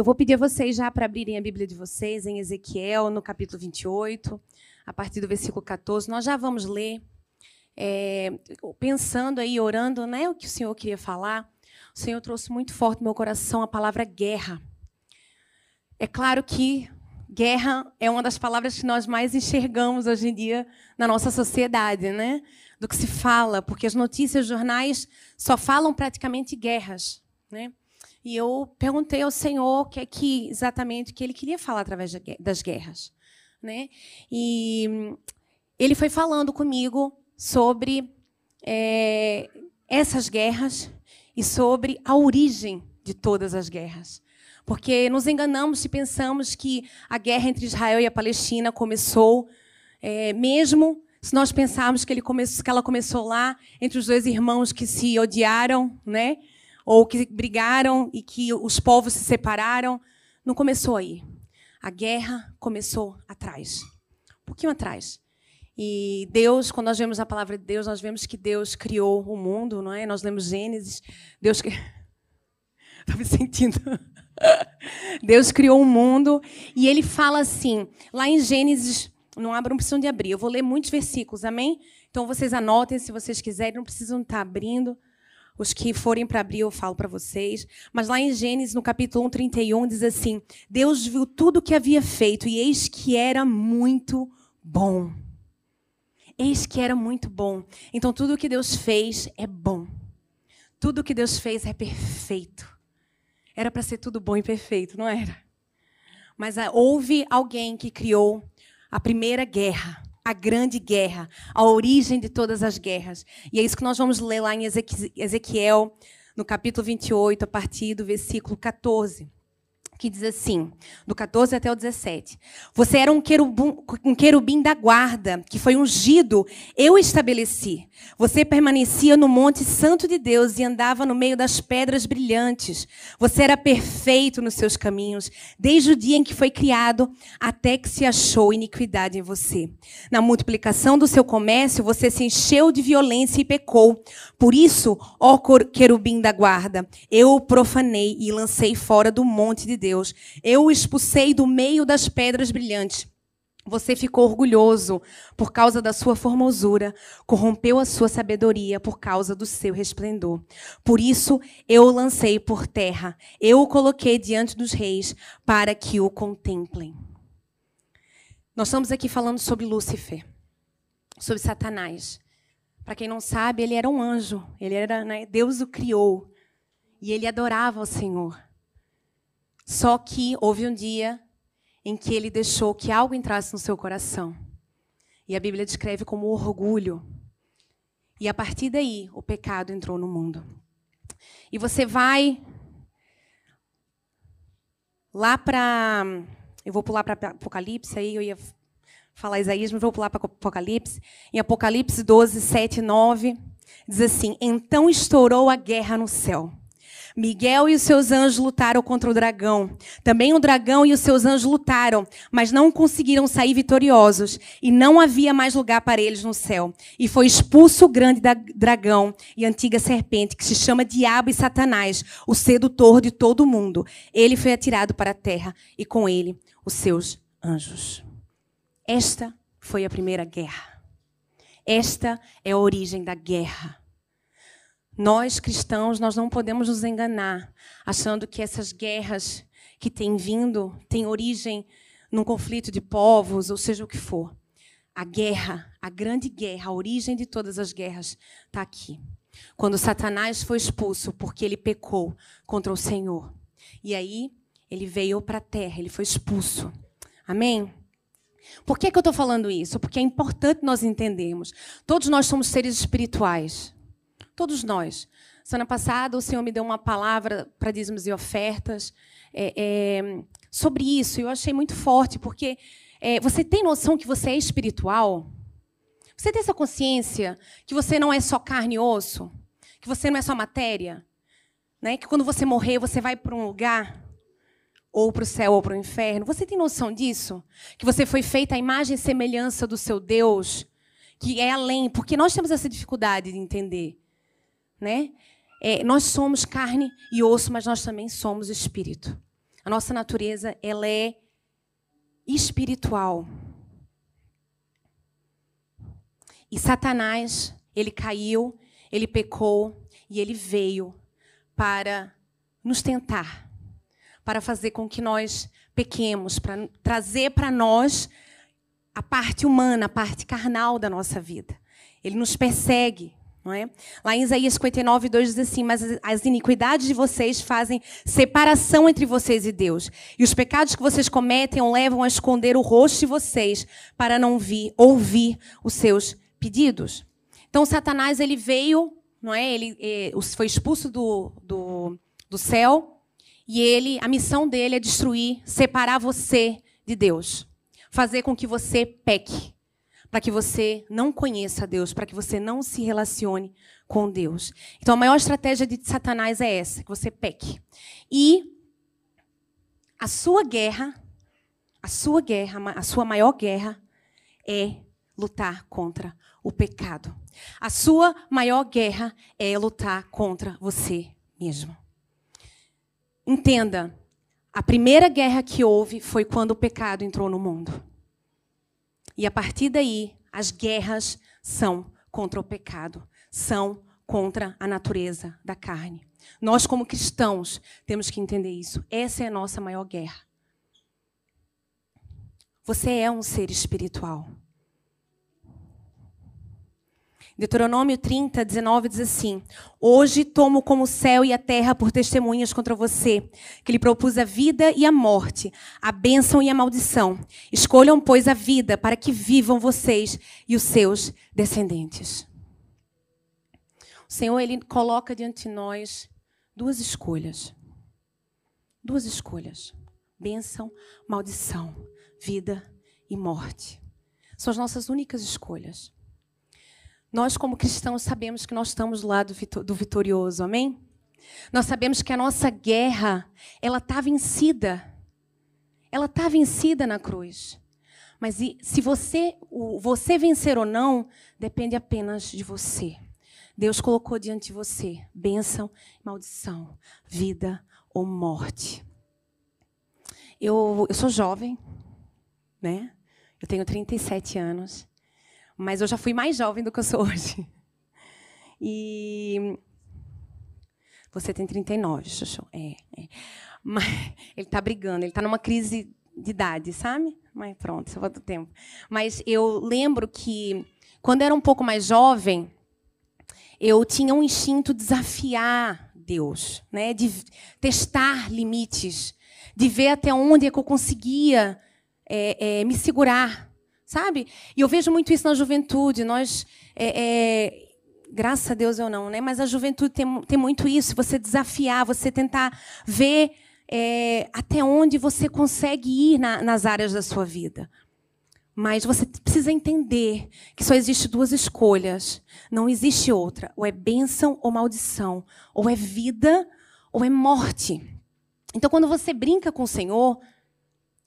Eu vou pedir a vocês já para abrirem a Bíblia de vocês em Ezequiel, no capítulo 28, a partir do versículo 14. Nós já vamos ler, é, pensando aí, orando, né, o que o Senhor queria falar. O Senhor trouxe muito forte no meu coração a palavra guerra. É claro que guerra é uma das palavras que nós mais enxergamos hoje em dia na nossa sociedade, né? Do que se fala, porque as notícias, os jornais só falam praticamente guerras, né? E eu perguntei ao Senhor o que é que exatamente que ele queria falar através das guerras, né? E ele foi falando comigo sobre é, essas guerras e sobre a origem de todas as guerras. Porque nos enganamos se pensamos que a guerra entre Israel e a Palestina começou, é, mesmo se nós pensarmos que, ele come que ela começou lá entre os dois irmãos que se odiaram, né? Ou que brigaram e que os povos se separaram. Não começou aí. A guerra começou atrás. Um pouquinho atrás. E Deus, quando nós vemos a palavra de Deus, nós vemos que Deus criou o mundo, não é? Nós lemos Gênesis. Deus. Estou me sentindo. Deus criou o mundo e ele fala assim, lá em Gênesis, não abram, não precisam de abrir, eu vou ler muitos versículos, amém? Então vocês anotem se vocês quiserem, não precisam estar abrindo. Os que forem para abrir, eu falo para vocês. Mas lá em Gênesis, no capítulo 1, 31, diz assim: Deus viu tudo o que havia feito, e eis que era muito bom. Eis que era muito bom. Então, tudo o que Deus fez é bom. Tudo o que Deus fez é perfeito. Era para ser tudo bom e perfeito, não era? Mas ah, houve alguém que criou a primeira guerra a grande guerra, a origem de todas as guerras. E é isso que nós vamos ler lá em Ezequiel, no capítulo 28, a partir do versículo 14 que diz assim, do 14 até o 17. Você era um querubim, um querubim da guarda, que foi ungido, eu estabeleci. Você permanecia no monte santo de Deus e andava no meio das pedras brilhantes. Você era perfeito nos seus caminhos, desde o dia em que foi criado até que se achou iniquidade em você. Na multiplicação do seu comércio, você se encheu de violência e pecou. Por isso, ó querubim da guarda, eu o profanei e lancei fora do monte de Deus Deus. Eu o expulsei do meio das pedras brilhantes. Você ficou orgulhoso por causa da sua formosura, corrompeu a sua sabedoria por causa do seu resplendor. Por isso eu o lancei por terra, eu o coloquei diante dos reis para que o contemplem. Nós estamos aqui falando sobre Lúcifer, sobre Satanás. Para quem não sabe, ele era um anjo, ele era, né, Deus o criou e ele adorava o Senhor. Só que houve um dia em que ele deixou que algo entrasse no seu coração. E a Bíblia descreve como orgulho. E a partir daí, o pecado entrou no mundo. E você vai lá para. Eu vou pular para Apocalipse, aí eu ia falar Isaías, mas vou pular para Apocalipse. Em Apocalipse 12, 7 e 9, diz assim: Então estourou a guerra no céu. Miguel e os seus anjos lutaram contra o dragão. Também o dragão e os seus anjos lutaram, mas não conseguiram sair vitoriosos. E não havia mais lugar para eles no céu. E foi expulso o grande dragão e antiga serpente, que se chama Diabo e Satanás, o sedutor de todo o mundo. Ele foi atirado para a terra e com ele os seus anjos. Esta foi a primeira guerra. Esta é a origem da guerra. Nós cristãos, nós não podemos nos enganar achando que essas guerras que têm vindo têm origem num conflito de povos, ou seja o que for. A guerra, a grande guerra, a origem de todas as guerras está aqui. Quando Satanás foi expulso porque ele pecou contra o Senhor. E aí ele veio para a terra, ele foi expulso. Amém? Por que, que eu estou falando isso? Porque é importante nós entendermos. Todos nós somos seres espirituais. Todos nós. Semana passada, o Senhor me deu uma palavra para dízimos e ofertas é, é, sobre isso. Eu achei muito forte, porque é, você tem noção que você é espiritual? Você tem essa consciência que você não é só carne e osso? Que você não é só matéria? Né? Que quando você morrer, você vai para um lugar ou para o céu ou para o inferno. Você tem noção disso? Que você foi feita à imagem e semelhança do seu Deus, que é além, porque nós temos essa dificuldade de entender né? É, nós somos carne e osso, mas nós também somos espírito. A nossa natureza, ela é espiritual. E Satanás, ele caiu, ele pecou e ele veio para nos tentar, para fazer com que nós pequemos, para trazer para nós a parte humana, a parte carnal da nossa vida. Ele nos persegue, não é? Lá em Isaías 59, 2 diz assim: Mas as iniquidades de vocês fazem separação entre vocês e Deus. E os pecados que vocês cometem o levam a esconder o rosto de vocês para não vir, ouvir os seus pedidos. Então, Satanás ele veio, não é? Ele, ele eh, foi expulso do, do, do céu e ele, a missão dele é destruir, separar você de Deus, fazer com que você peque para que você não conheça Deus, para que você não se relacione com Deus. Então a maior estratégia de Satanás é essa, que você peque. E a sua guerra, a sua guerra, a sua maior guerra é lutar contra o pecado. A sua maior guerra é lutar contra você mesmo. Entenda, a primeira guerra que houve foi quando o pecado entrou no mundo. E a partir daí, as guerras são contra o pecado, são contra a natureza da carne. Nós, como cristãos, temos que entender isso. Essa é a nossa maior guerra. Você é um ser espiritual. Deuteronômio 30, 19 diz assim: Hoje tomo como o céu e a terra por testemunhas contra você, que lhe propus a vida e a morte, a bênção e a maldição. Escolham, pois, a vida para que vivam vocês e os seus descendentes. O Senhor, Ele coloca diante de nós duas escolhas. Duas escolhas: bênção, maldição, vida e morte. São as nossas únicas escolhas. Nós, como cristãos, sabemos que nós estamos do lado do vitorioso, amém? Nós sabemos que a nossa guerra, ela está vencida. Ela está vencida na cruz. Mas se você, você vencer ou não, depende apenas de você. Deus colocou diante de você bênção, maldição, vida ou morte. Eu, eu sou jovem, né? Eu tenho 37 anos. Mas eu já fui mais jovem do que eu sou hoje. E. Você tem 39, Xuxu. É, é. Mas ele está brigando, ele está numa crise de idade, sabe? Mas pronto, só falta tempo. Mas eu lembro que, quando eu era um pouco mais jovem, eu tinha um instinto de desafiar Deus, né? de testar limites, de ver até onde é que eu conseguia é, é, me segurar sabe? E eu vejo muito isso na juventude. Nós, é, é, graças a Deus eu não, né? Mas a juventude tem, tem muito isso. Você desafiar, você tentar ver é, até onde você consegue ir na, nas áreas da sua vida. Mas você precisa entender que só existe duas escolhas. Não existe outra. Ou é bênção ou maldição. Ou é vida ou é morte. Então, quando você brinca com o Senhor,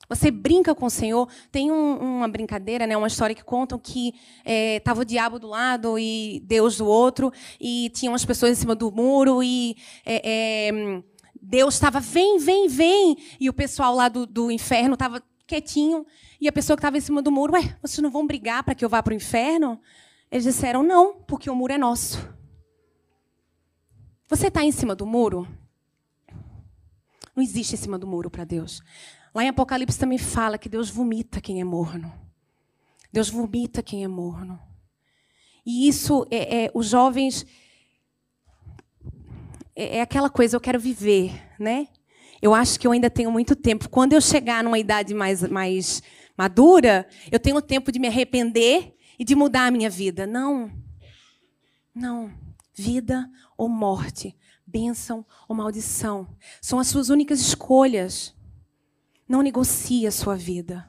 você brinca com o Senhor. Tem um, uma brincadeira, né, uma história que contam que estava é, o diabo do lado e Deus do outro, e tinha umas pessoas em cima do muro, e é, é, Deus estava, vem, vem, vem. E o pessoal lá do, do inferno estava quietinho, e a pessoa que estava em cima do muro, ué, vocês não vão brigar para que eu vá para o inferno? Eles disseram, não, porque o muro é nosso. Você está em cima do muro? Não existe em cima do muro para Deus. Lá em Apocalipse também fala que Deus vomita quem é morno. Deus vomita quem é morno. E isso, é, é os jovens. É, é aquela coisa, eu quero viver, né? Eu acho que eu ainda tenho muito tempo. Quando eu chegar numa idade mais, mais madura, eu tenho tempo de me arrepender e de mudar a minha vida. Não. Não. Vida ou morte, bênção ou maldição. São as suas únicas escolhas. Não negocie a sua vida.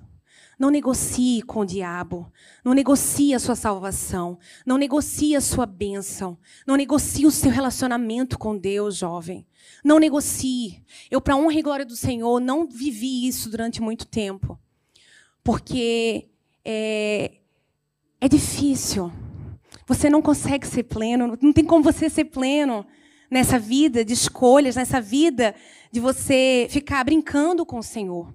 Não negocie com o diabo. Não negocie a sua salvação. Não negocie a sua bênção. Não negocie o seu relacionamento com Deus, jovem. Não negocie. Eu, para honra e glória do Senhor, não vivi isso durante muito tempo. Porque é, é difícil. Você não consegue ser pleno. Não tem como você ser pleno. Nessa vida de escolhas, nessa vida de você ficar brincando com o Senhor.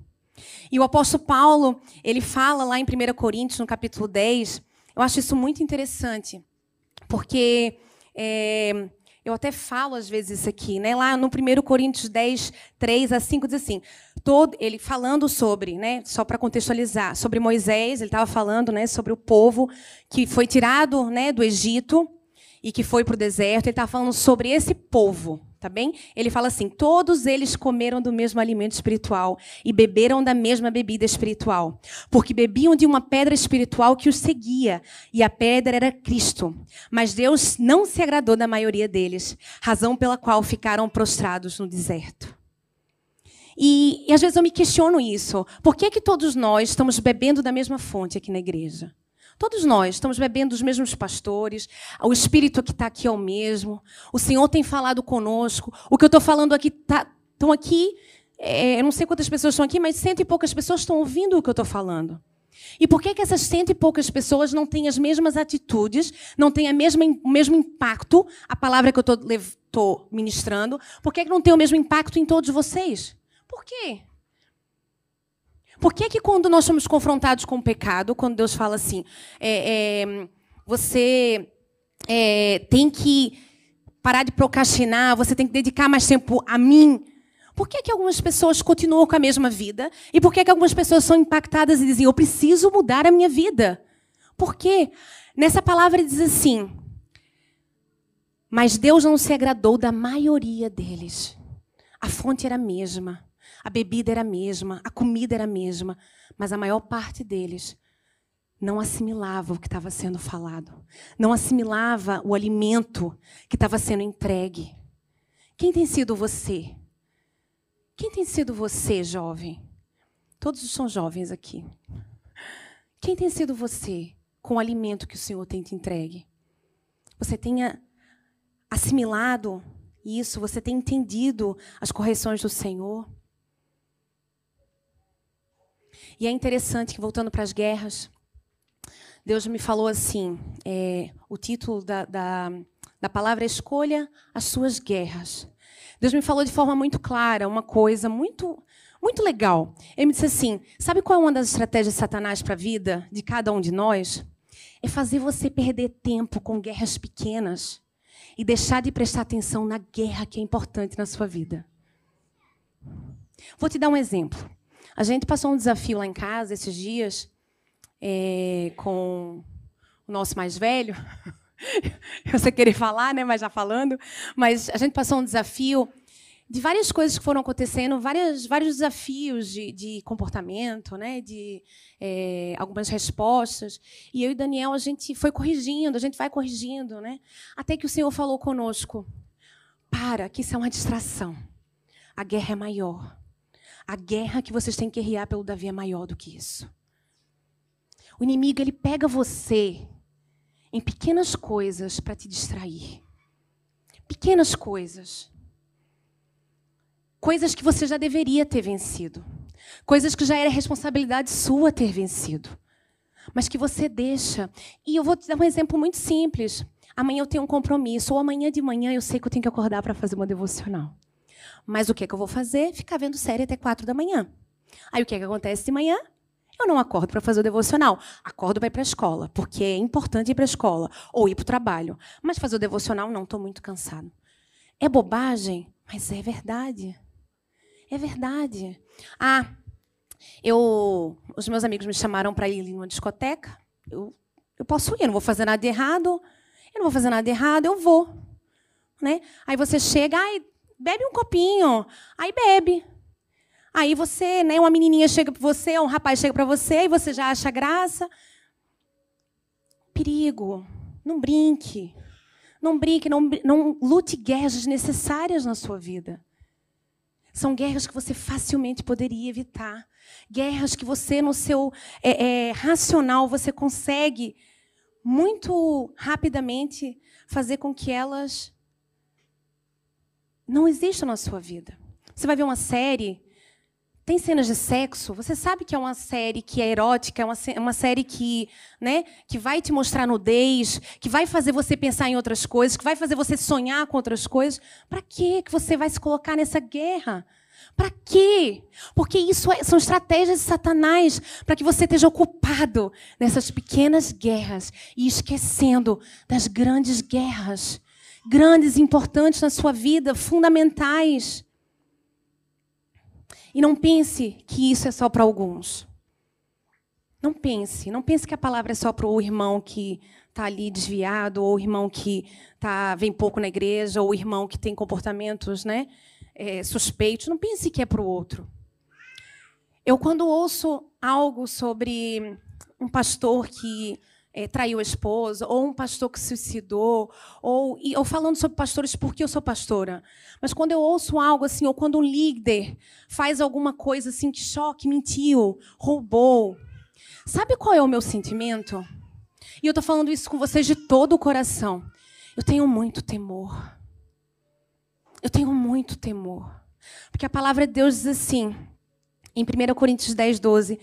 E o apóstolo Paulo, ele fala lá em 1 Coríntios, no capítulo 10, eu acho isso muito interessante, porque é, eu até falo às vezes isso aqui, né? Lá no 1 Coríntios 10, 3 a 5, diz assim: todo, ele falando sobre, né? Só para contextualizar, sobre Moisés, ele estava falando né, sobre o povo que foi tirado né, do Egito e que foi para o deserto. Ele estava falando sobre esse povo, tá bem? Ele fala assim: todos eles comeram do mesmo alimento espiritual e beberam da mesma bebida espiritual, porque bebiam de uma pedra espiritual que os seguia, e a pedra era Cristo. Mas Deus não se agradou da maioria deles, razão pela qual ficaram prostrados no deserto. E, e às vezes eu me questiono isso. Por que, que todos nós estamos bebendo da mesma fonte aqui na igreja? Todos nós estamos bebendo dos mesmos pastores, o Espírito que está aqui é o mesmo, o Senhor tem falado conosco, o que eu estou falando aqui, tá, estão aqui, é, eu não sei quantas pessoas estão aqui, mas cento e poucas pessoas estão ouvindo o que eu estou falando. E por que, que essas cento e poucas pessoas não têm as mesmas atitudes, não têm a mesma, o mesmo impacto, a palavra que eu estou ministrando, por que, que não tem o mesmo impacto em todos vocês? Por quê? Por que, que quando nós somos confrontados com o pecado, quando Deus fala assim, é, é, você é, tem que parar de procrastinar, você tem que dedicar mais tempo a mim, por que, que algumas pessoas continuam com a mesma vida? E por que, que algumas pessoas são impactadas e dizem, eu preciso mudar a minha vida? Por quê? Nessa palavra diz assim, mas Deus não se agradou da maioria deles. A fonte era a mesma. A bebida era a mesma, a comida era a mesma, mas a maior parte deles não assimilava o que estava sendo falado, não assimilava o alimento que estava sendo entregue. Quem tem sido você? Quem tem sido você, jovem? Todos são jovens aqui. Quem tem sido você com o alimento que o Senhor tem te entregue? Você tenha assimilado isso? Você tem entendido as correções do Senhor? E é interessante que, voltando para as guerras, Deus me falou assim: é, o título da, da, da palavra é Escolha as Suas Guerras. Deus me falou de forma muito clara uma coisa muito muito legal. Ele me disse assim: sabe qual é uma das estratégias de Satanás para a vida de cada um de nós? É fazer você perder tempo com guerras pequenas e deixar de prestar atenção na guerra que é importante na sua vida. Vou te dar um exemplo. A gente passou um desafio lá em casa esses dias é, com o nosso mais velho. Eu sei querer falar, né? Mas já falando. Mas a gente passou um desafio de várias coisas que foram acontecendo, várias, vários desafios de, de comportamento, né? de é, algumas respostas. E eu e Daniel, a gente foi corrigindo, a gente vai corrigindo. Né? Até que o Senhor falou conosco: para, que isso é uma distração. A guerra é maior. A guerra que vocês têm que guerrear pelo Davi é maior do que isso. O inimigo ele pega você em pequenas coisas para te distrair. Pequenas coisas. Coisas que você já deveria ter vencido. Coisas que já era responsabilidade sua ter vencido. Mas que você deixa. E eu vou te dar um exemplo muito simples. Amanhã eu tenho um compromisso, ou amanhã de manhã eu sei que eu tenho que acordar para fazer uma devocional. Mas o que, é que eu vou fazer? Ficar vendo série até quatro da manhã. Aí o que, é que acontece de manhã? Eu não acordo para fazer o devocional. Acordo para ir para a escola, porque é importante ir para a escola ou ir para o trabalho. Mas fazer o devocional, não, estou muito cansado. É bobagem, mas é verdade. É verdade. Ah, eu, os meus amigos me chamaram para ir numa discoteca. Eu, eu posso ir, eu não vou fazer nada de errado. Eu não vou fazer nada de errado, eu vou. Né? Aí você chega, ai, bebe um copinho. Aí bebe. Aí você, né, uma menininha chega para você, um rapaz chega para você e você já acha graça. Perigo. Não brinque. Não brinque, não, não lute guerras desnecessárias na sua vida. São guerras que você facilmente poderia evitar. Guerras que você, no seu é, é, racional, você consegue muito rapidamente fazer com que elas não exista na sua vida. Você vai ver uma série, tem cenas de sexo, você sabe que é uma série que é erótica, é uma, uma série que, né, que vai te mostrar nudez, que vai fazer você pensar em outras coisas, que vai fazer você sonhar com outras coisas. Para que você vai se colocar nessa guerra? Para quê? Porque isso é, são estratégias de Satanás para que você esteja ocupado nessas pequenas guerras e esquecendo das grandes guerras, grandes, importantes na sua vida, fundamentais. E não pense que isso é só para alguns. Não pense, não pense que a palavra é só para o irmão que está ali desviado, ou o irmão que tá, vem pouco na igreja, ou o irmão que tem comportamentos né, é, suspeitos. Não pense que é para o outro. Eu, quando ouço algo sobre um pastor que é, traiu a esposa, ou um pastor que se suicidou, ou, ou falando sobre pastores porque eu sou pastora. Mas quando eu ouço algo assim, ou quando um líder faz alguma coisa assim que choque, mentiu, roubou, sabe qual é o meu sentimento? E eu estou falando isso com vocês de todo o coração. Eu tenho muito temor. Eu tenho muito temor. Porque a palavra de Deus diz assim, em 1 Coríntios 10, 12: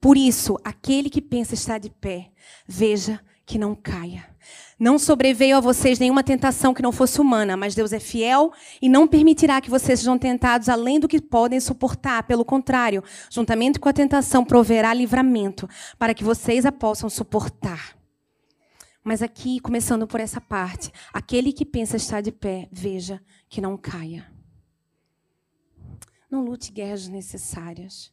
por isso, aquele que pensa estar de pé, veja que não caia. Não sobreveio a vocês nenhuma tentação que não fosse humana, mas Deus é fiel e não permitirá que vocês sejam tentados além do que podem suportar. Pelo contrário, juntamente com a tentação, proverá livramento para que vocês a possam suportar. Mas aqui, começando por essa parte, aquele que pensa estar de pé, veja que não caia. Não lute guerras necessárias.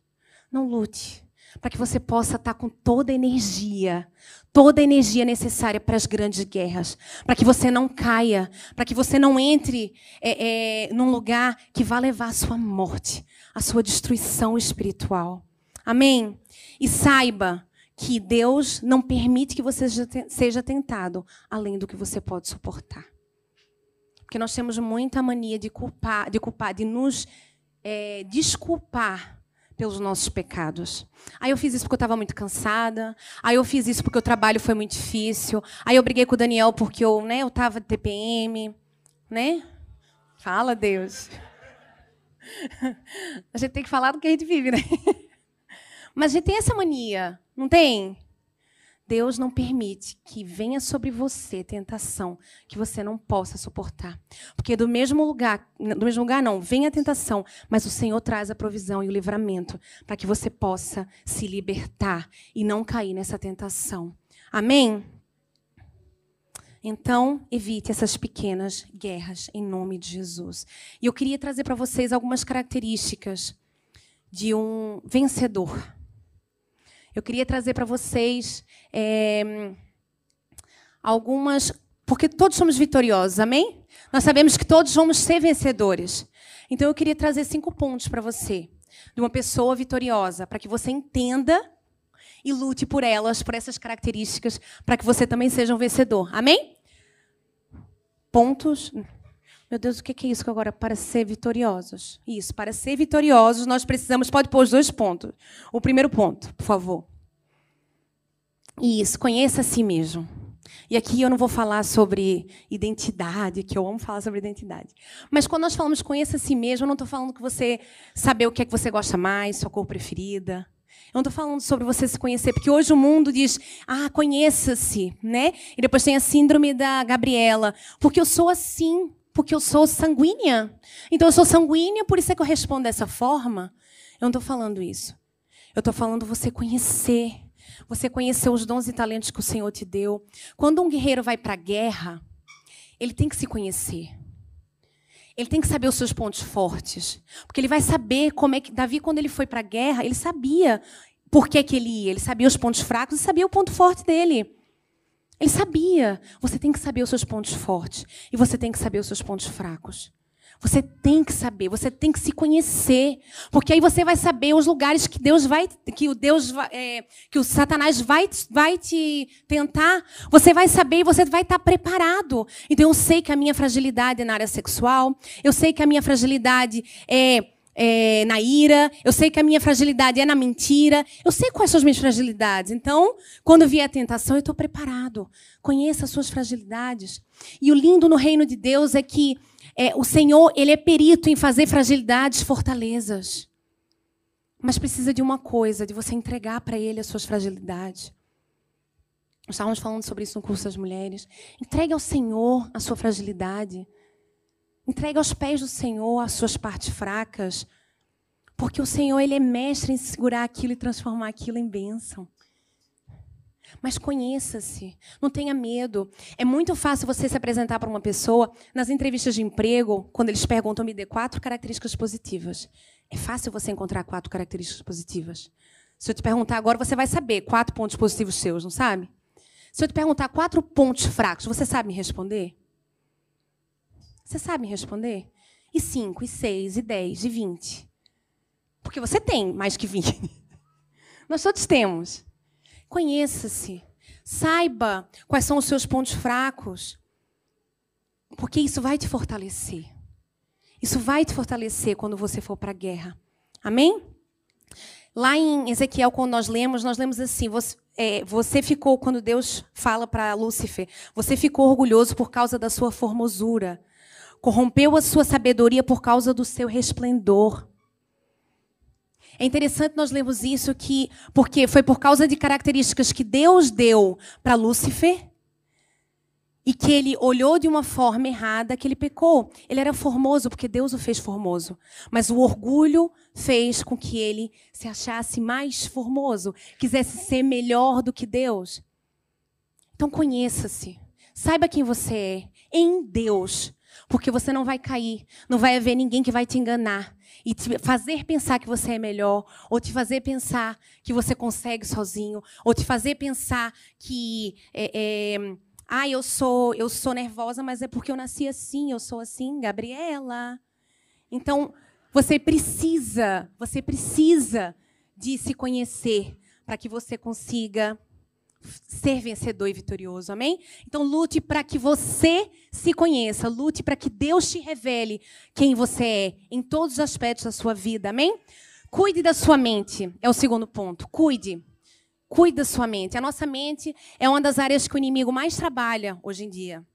Não lute para que você possa estar com toda a energia, toda a energia necessária para as grandes guerras, para que você não caia, para que você não entre é, é, num lugar que vá levar a sua morte, a sua destruição espiritual. Amém? E saiba que Deus não permite que você seja tentado além do que você pode suportar. Porque nós temos muita mania de culpar, de culpar, de nos é, desculpar pelos nossos pecados. Aí eu fiz isso porque eu estava muito cansada. Aí eu fiz isso porque o trabalho foi muito difícil. Aí eu briguei com o Daniel porque eu, né, eu estava de TPM, né? Fala, Deus. A gente tem que falar do que a gente vive, né? Mas a gente tem essa mania, não tem? Deus não permite que venha sobre você tentação que você não possa suportar. Porque do mesmo lugar, do mesmo lugar não, vem a tentação, mas o Senhor traz a provisão e o livramento para que você possa se libertar e não cair nessa tentação. Amém? Então, evite essas pequenas guerras em nome de Jesus. E eu queria trazer para vocês algumas características de um vencedor. Eu queria trazer para vocês é, algumas. Porque todos somos vitoriosos, amém? Nós sabemos que todos vamos ser vencedores. Então eu queria trazer cinco pontos para você, de uma pessoa vitoriosa, para que você entenda e lute por elas, por essas características, para que você também seja um vencedor. Amém? Pontos. Meu Deus, o que é isso agora? Para ser vitoriosos. Isso, para ser vitoriosos, nós precisamos. Pode pôr os dois pontos. O primeiro ponto, por favor. Isso, conheça a si mesmo. E aqui eu não vou falar sobre identidade, que eu amo falar sobre identidade. Mas quando nós falamos conheça a si mesmo, eu não estou falando que você saber o que é que você gosta mais, sua cor preferida. Eu não estou falando sobre você se conhecer, porque hoje o mundo diz, ah, conheça-se, né? E depois tem a síndrome da Gabriela, porque eu sou assim porque eu sou sanguínea. Então eu sou sanguínea, por isso é que eu respondo dessa forma. Eu não estou falando isso. Eu estou falando você conhecer. Você conhecer os dons e talentos que o Senhor te deu. Quando um guerreiro vai para a guerra, ele tem que se conhecer. Ele tem que saber os seus pontos fortes. Porque ele vai saber como é que. Davi, quando ele foi para a guerra, ele sabia por que, que ele ia. Ele sabia os pontos fracos e sabia o ponto forte dele. Ele sabia. Você tem que saber os seus pontos fortes e você tem que saber os seus pontos fracos. Você tem que saber, você tem que se conhecer, porque aí você vai saber os lugares que Deus vai, que o Deus, é, que o Satanás vai, vai te tentar. Você vai saber e você vai estar preparado. Então eu sei que a minha fragilidade é na área sexual, eu sei que a minha fragilidade é é, na ira, eu sei que a minha fragilidade é na mentira, eu sei quais são as minhas fragilidades. Então, quando vier a tentação, eu estou preparado. Conheça as suas fragilidades. E o lindo no reino de Deus é que é, o Senhor ele é perito em fazer fragilidades fortalezas. mas precisa de uma coisa, de você entregar para Ele as suas fragilidades. Estávamos falando sobre isso no curso das mulheres. Entregue ao Senhor a sua fragilidade. Entregue aos pés do Senhor as suas partes fracas. Porque o Senhor, Ele é mestre em segurar aquilo e transformar aquilo em bênção. Mas conheça-se, não tenha medo. É muito fácil você se apresentar para uma pessoa nas entrevistas de emprego, quando eles perguntam, me dê quatro características positivas. É fácil você encontrar quatro características positivas. Se eu te perguntar agora, você vai saber quatro pontos positivos seus, não sabe? Se eu te perguntar quatro pontos fracos, você sabe me responder? Você sabe responder? E cinco, e seis, e dez, e vinte. Porque você tem mais que vinte. Nós todos temos. Conheça-se. Saiba quais são os seus pontos fracos. Porque isso vai te fortalecer. Isso vai te fortalecer quando você for para a guerra. Amém? Lá em Ezequiel, quando nós lemos, nós lemos assim: você, é, você ficou, quando Deus fala para Lúcifer, você ficou orgulhoso por causa da sua formosura, corrompeu a sua sabedoria por causa do seu resplendor. É interessante nós lermos isso que porque foi por causa de características que Deus deu para Lúcifer e que ele olhou de uma forma errada que ele pecou. Ele era formoso porque Deus o fez formoso, mas o orgulho fez com que ele se achasse mais formoso, quisesse ser melhor do que Deus. Então conheça-se. Saiba quem você é em Deus, porque você não vai cair, não vai haver ninguém que vai te enganar e te fazer pensar que você é melhor, ou te fazer pensar que você consegue sozinho, ou te fazer pensar que é, é, ah, eu sou, eu sou nervosa, mas é porque eu nasci assim, eu sou assim, Gabriela. Então, você precisa, você precisa de se conhecer para que você consiga ser vencedor e vitorioso, amém? Então lute para que você se conheça, lute para que Deus te revele quem você é em todos os aspectos da sua vida, amém? Cuide da sua mente, é o segundo ponto. Cuide. Cuide da sua mente. A nossa mente é uma das áreas que o inimigo mais trabalha hoje em dia.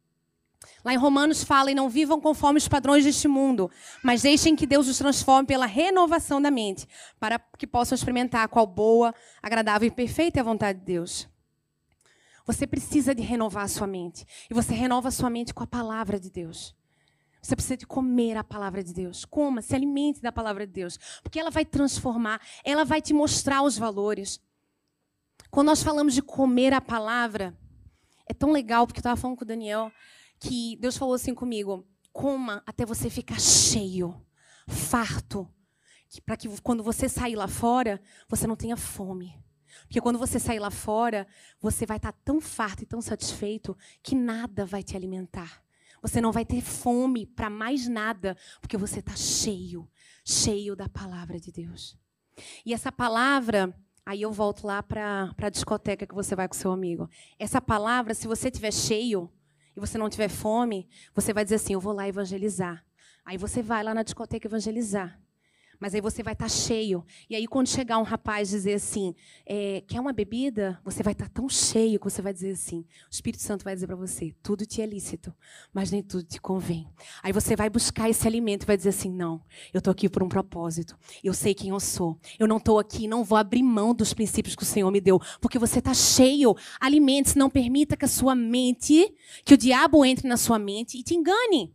Lá em Romanos fala: e não vivam conforme os padrões deste mundo, mas deixem que Deus os transforme pela renovação da mente, para que possam experimentar qual boa, agradável e perfeita é a vontade de Deus. Você precisa de renovar a sua mente. E você renova a sua mente com a palavra de Deus. Você precisa de comer a palavra de Deus. Coma, se alimente da palavra de Deus. Porque ela vai transformar, ela vai te mostrar os valores. Quando nós falamos de comer a palavra, é tão legal, porque eu estava falando com o Daniel, que Deus falou assim comigo: coma até você ficar cheio, farto, para que quando você sair lá fora, você não tenha fome. Porque quando você sair lá fora, você vai estar tão farto e tão satisfeito que nada vai te alimentar. Você não vai ter fome para mais nada, porque você está cheio, cheio da palavra de Deus. E essa palavra, Aí eu volto lá para a discoteca que você vai com seu amigo. Essa palavra, se você tiver cheio e você não tiver fome, você vai dizer assim: Eu vou lá evangelizar. Aí você vai lá na discoteca evangelizar. Mas aí você vai estar tá cheio. E aí, quando chegar um rapaz dizer assim, é, quer uma bebida? Você vai estar tá tão cheio que você vai dizer assim: o Espírito Santo vai dizer para você, tudo te é lícito, mas nem tudo te convém. Aí você vai buscar esse alimento e vai dizer assim: não, eu estou aqui por um propósito. Eu sei quem eu sou. Eu não estou aqui, não vou abrir mão dos princípios que o Senhor me deu, porque você está cheio. Alimente-se, não permita que a sua mente, que o diabo entre na sua mente e te engane.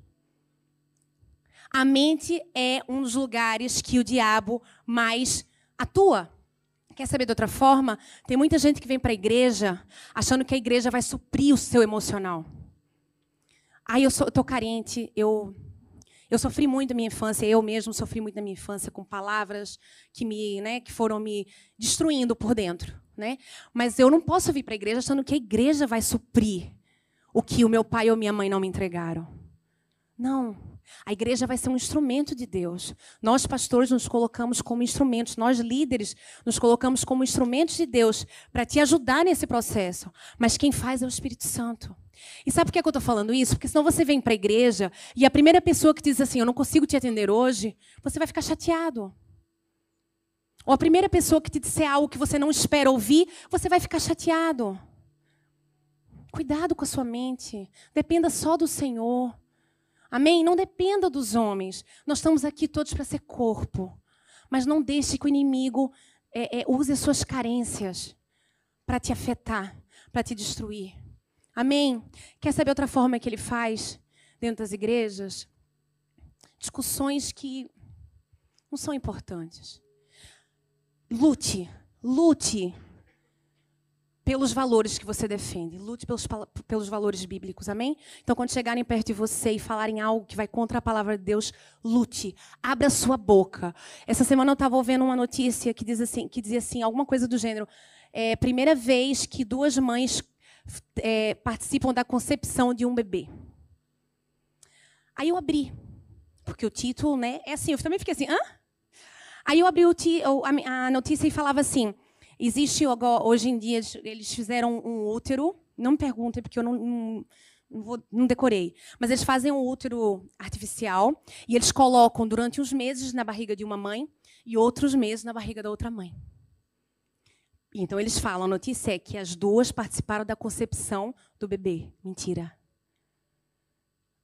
A mente é um dos lugares que o diabo mais atua. Quer saber de outra forma? Tem muita gente que vem para a igreja achando que a igreja vai suprir o seu emocional. Ai, eu tô carente, eu eu sofri muito na minha infância, eu mesmo sofri muito na minha infância com palavras que me, né, que foram me destruindo por dentro, né? Mas eu não posso vir para a igreja achando que a igreja vai suprir o que o meu pai ou minha mãe não me entregaram. Não. A igreja vai ser um instrumento de Deus. Nós, pastores, nos colocamos como instrumentos, nós, líderes, nos colocamos como instrumentos de Deus para te ajudar nesse processo. Mas quem faz é o Espírito Santo. E sabe por que eu estou falando isso? Porque senão você vem para a igreja e a primeira pessoa que diz assim: Eu não consigo te atender hoje, você vai ficar chateado. Ou a primeira pessoa que te disser algo que você não espera ouvir, você vai ficar chateado. Cuidado com a sua mente. Dependa só do Senhor. Amém? Não dependa dos homens. Nós estamos aqui todos para ser corpo. Mas não deixe que o inimigo é, é, use as suas carências para te afetar, para te destruir. Amém? Quer saber outra forma que ele faz dentro das igrejas? Discussões que não são importantes. Lute, lute pelos valores que você defende. Lute pelos, pelos valores bíblicos, amém? Então, quando chegarem perto de você e falarem algo que vai contra a palavra de Deus, lute. Abra sua boca. Essa semana eu estava ouvindo uma notícia que, diz assim, que dizia assim, alguma coisa do gênero. É primeira vez que duas mães é, participam da concepção de um bebê. Aí eu abri, porque o título, né, é assim, eu também fiquei assim, hã? Aí eu abri o a notícia e falava assim, Existe hoje em dia, eles fizeram um útero, não me perguntem porque eu não, não, não, vou, não decorei, mas eles fazem um útero artificial e eles colocam durante uns meses na barriga de uma mãe e outros meses na barriga da outra mãe. Então eles falam, a notícia é que as duas participaram da concepção do bebê. Mentira.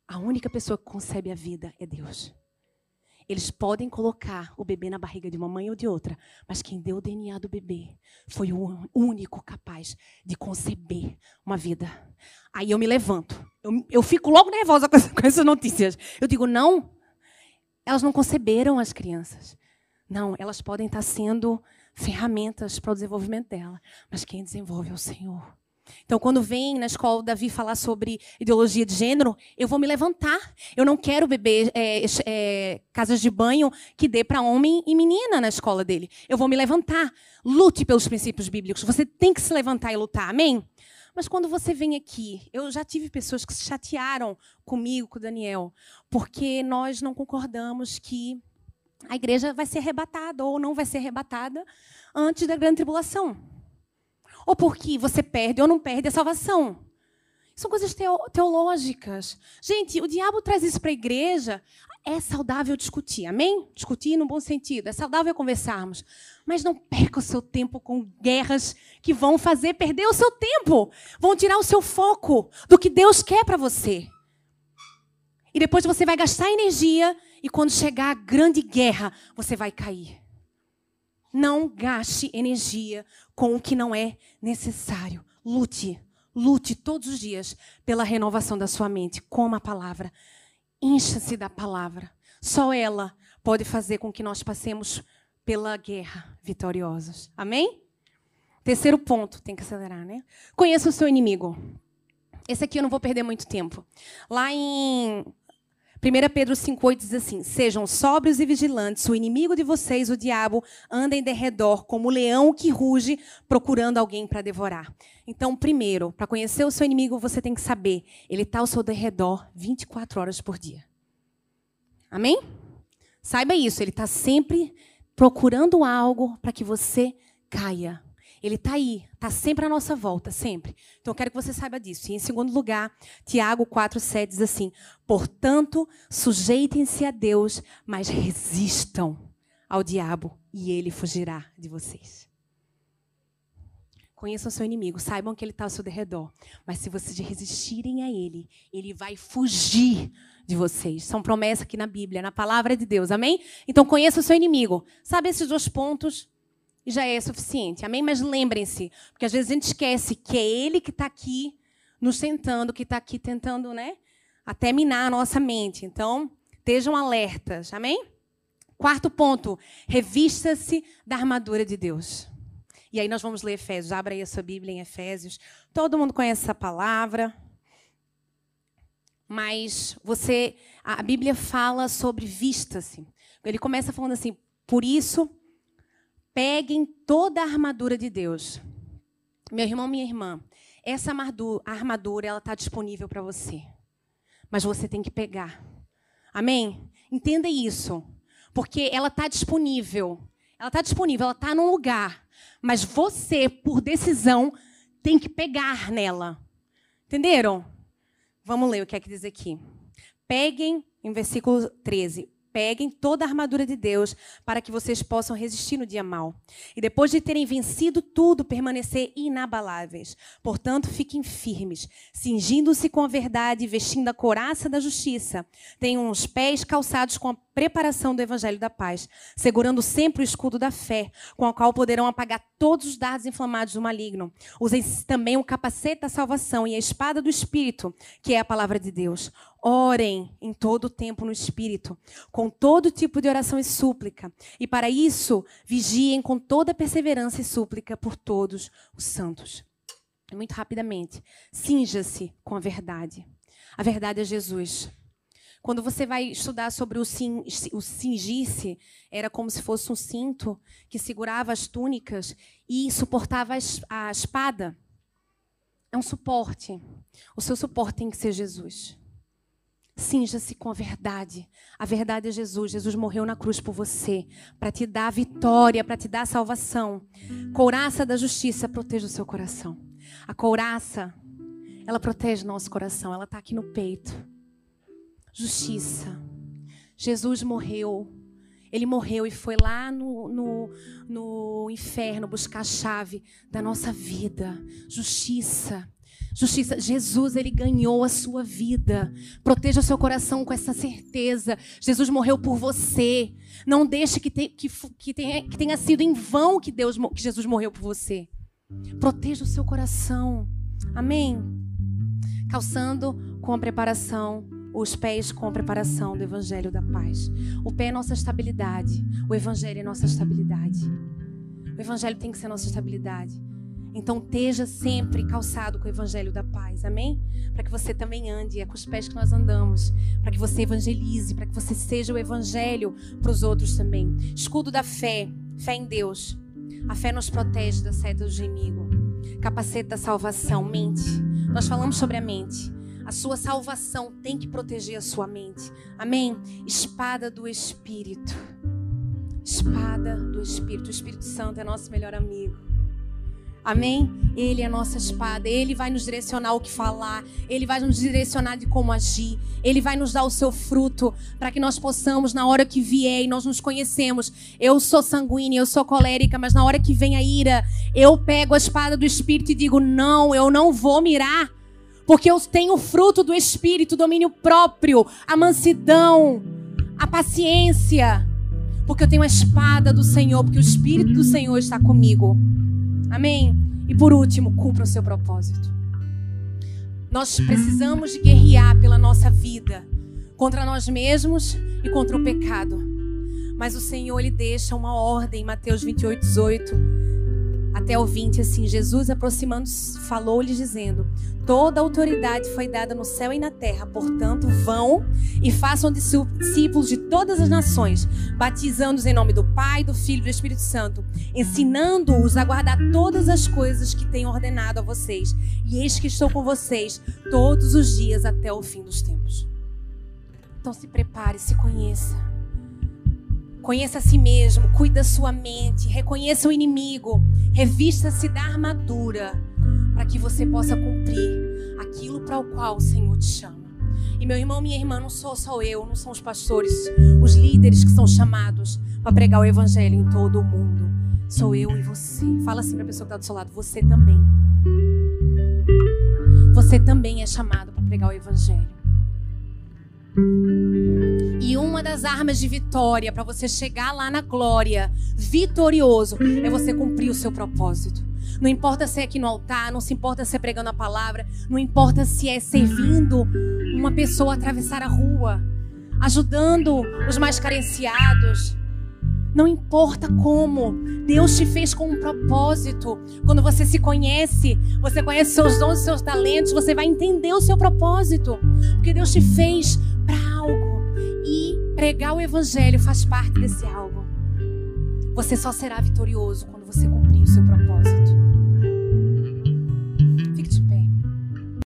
A única pessoa que concebe a vida é Deus. Eles podem colocar o bebê na barriga de uma mãe ou de outra, mas quem deu o DNA do bebê foi o único capaz de conceber uma vida. Aí eu me levanto. Eu, eu fico logo nervosa com, com essas notícias. Eu digo, não, elas não conceberam as crianças. Não, elas podem estar sendo ferramentas para o desenvolvimento dela, mas quem desenvolve é o Senhor. Então, quando vem na escola o Davi falar sobre ideologia de gênero, eu vou me levantar. Eu não quero beber é, é, casas de banho que dê para homem e menina na escola dele. Eu vou me levantar. Lute pelos princípios bíblicos. Você tem que se levantar e lutar. Amém? Mas quando você vem aqui, eu já tive pessoas que se chatearam comigo, com o Daniel, porque nós não concordamos que a igreja vai ser arrebatada ou não vai ser arrebatada antes da grande tribulação ou porque você perde ou não perde a salvação. São coisas teológicas. Gente, o diabo traz isso para a igreja. É saudável discutir, amém? Discutir no bom sentido. É saudável conversarmos. Mas não perca o seu tempo com guerras que vão fazer perder o seu tempo. Vão tirar o seu foco do que Deus quer para você. E depois você vai gastar energia e quando chegar a grande guerra, você vai cair. Não gaste energia com o que não é necessário. Lute, lute todos os dias pela renovação da sua mente, com a palavra. Encha-se da palavra. Só ela pode fazer com que nós passemos pela guerra vitoriosos. Amém? Terceiro ponto, tem que acelerar, né? Conheça o seu inimigo. Esse aqui eu não vou perder muito tempo. Lá em 1 Pedro 5,8 diz assim: Sejam sóbrios e vigilantes, o inimigo de vocês, o diabo, anda em derredor como o leão que ruge, procurando alguém para devorar. Então, primeiro, para conhecer o seu inimigo, você tem que saber, ele está ao seu derredor 24 horas por dia. Amém? Saiba isso, ele está sempre procurando algo para que você caia. Ele está aí, está sempre à nossa volta, sempre. Então eu quero que você saiba disso. E em segundo lugar, Tiago 4,7 diz assim: Portanto, sujeitem-se a Deus, mas resistam ao diabo, e ele fugirá de vocês. Conheçam seu inimigo, saibam que ele está ao seu derredor. Mas se vocês resistirem a ele, ele vai fugir de vocês. São promessas aqui na Bíblia, na palavra de Deus. Amém? Então conheça o seu inimigo. Sabe esses dois pontos? E já é suficiente. Amém? Mas lembrem-se, porque às vezes a gente esquece que é Ele que está aqui nos tentando, que está aqui tentando, né? Até minar a nossa mente. Então, estejam alertas. Amém? Quarto ponto, revista-se da armadura de Deus. E aí nós vamos ler Efésios. Abra aí a sua Bíblia em Efésios. Todo mundo conhece essa palavra. Mas você, a Bíblia fala sobre vista-se. Ele começa falando assim: por isso, Peguem toda a armadura de Deus. Meu irmão, minha irmã, essa armadura ela está disponível para você. Mas você tem que pegar. Amém? Entenda isso. Porque ela está disponível. Ela está disponível, ela está num lugar. Mas você, por decisão, tem que pegar nela. Entenderam? Vamos ler o que é que diz aqui. Peguem, em versículo 13, peguem toda a armadura de Deus para que vocês possam resistir no dia mal. E depois de terem vencido tudo, permanecer inabaláveis. Portanto, fiquem firmes, cingindo-se com a verdade vestindo a couraça da justiça. Tenham os pés calçados com a preparação do evangelho da paz, segurando sempre o escudo da fé, com o qual poderão apagar todos os dardos inflamados do maligno. Usem também o capacete da salvação e a espada do espírito, que é a palavra de Deus. Orem em todo o tempo no Espírito, com todo tipo de oração e súplica. E para isso, vigiem com toda perseverança e súplica por todos os santos. Muito rapidamente, cinja-se com a verdade. A verdade é Jesus. Quando você vai estudar sobre o, o cingir-se, era como se fosse um cinto que segurava as túnicas e suportava a espada. É um suporte. O seu suporte tem que ser Jesus. Cinja-se com a verdade. A verdade é Jesus. Jesus morreu na cruz por você, para te dar vitória, para te dar salvação. Couraça da justiça proteja o seu coração. A couraça, ela protege nosso coração, ela está aqui no peito. Justiça. Jesus morreu. Ele morreu e foi lá no, no, no inferno buscar a chave da nossa vida. Justiça. Justiça, Jesus, ele ganhou a sua vida. Proteja o seu coração com essa certeza. Jesus morreu por você. Não deixe que, te, que, que, tenha, que tenha sido em vão que, Deus, que Jesus morreu por você. Proteja o seu coração. Amém? Calçando com a preparação, os pés com a preparação do Evangelho da paz. O pé é nossa estabilidade. O Evangelho é nossa estabilidade. O Evangelho tem que ser nossa estabilidade. Então, esteja sempre calçado com o evangelho da paz, amém? Para que você também ande, é com os pés que nós andamos, para que você evangelize, para que você seja o evangelho para os outros também. Escudo da fé, fé em Deus. A fé nos protege da seta do inimigo. Capacete da salvação, mente. Nós falamos sobre a mente. A sua salvação tem que proteger a sua mente. Amém? Espada do Espírito. Espada do Espírito. O Espírito Santo é nosso melhor amigo. Amém? Ele é a nossa espada, ele vai nos direcionar o que falar, ele vai nos direcionar de como agir, ele vai nos dar o seu fruto para que nós possamos, na hora que vier e nós nos conhecemos. Eu sou sanguínea, eu sou colérica, mas na hora que vem a ira, eu pego a espada do Espírito e digo: não, eu não vou mirar, porque eu tenho o fruto do Espírito, domínio próprio, a mansidão, a paciência, porque eu tenho a espada do Senhor, porque o Espírito do Senhor está comigo. Amém? E por último, cumpra o seu propósito. Nós precisamos guerrear pela nossa vida contra nós mesmos e contra o pecado. Mas o Senhor lhe deixa uma ordem, em Mateus 28, 18 até o 20, assim, Jesus aproximando-se, falou-lhes dizendo: Toda autoridade foi dada no céu e na terra, portanto, vão e façam discípulos de todas as nações, batizando-os em nome do Pai, do Filho e do Espírito Santo, ensinando-os a guardar todas as coisas que tenho ordenado a vocês. E eis que estou com vocês todos os dias até o fim dos tempos. Então se prepare, se conheça. Conheça a si mesmo, cuide da sua mente, reconheça o inimigo, revista-se da armadura para que você possa cumprir aquilo para o qual o Senhor te chama. E meu irmão, minha irmã, não sou só eu, não são os pastores, os líderes que são chamados para pregar o evangelho em todo o mundo. Sou eu e você. Fala assim para a pessoa que está do seu lado, você também. Você também é chamado para pregar o evangelho. E uma das armas de vitória para você chegar lá na glória, vitorioso, é você cumprir o seu propósito. Não importa se é aqui no altar, não se importa se é pregando a palavra, não importa se é servindo uma pessoa a atravessar a rua, ajudando os mais carenciados. Não importa como, Deus te fez com um propósito. Quando você se conhece, você conhece seus dons e seus talentos, você vai entender o seu propósito. Porque Deus te fez para algo. Pregar o evangelho faz parte desse algo. Você só será vitorioso quando você cumprir o seu propósito.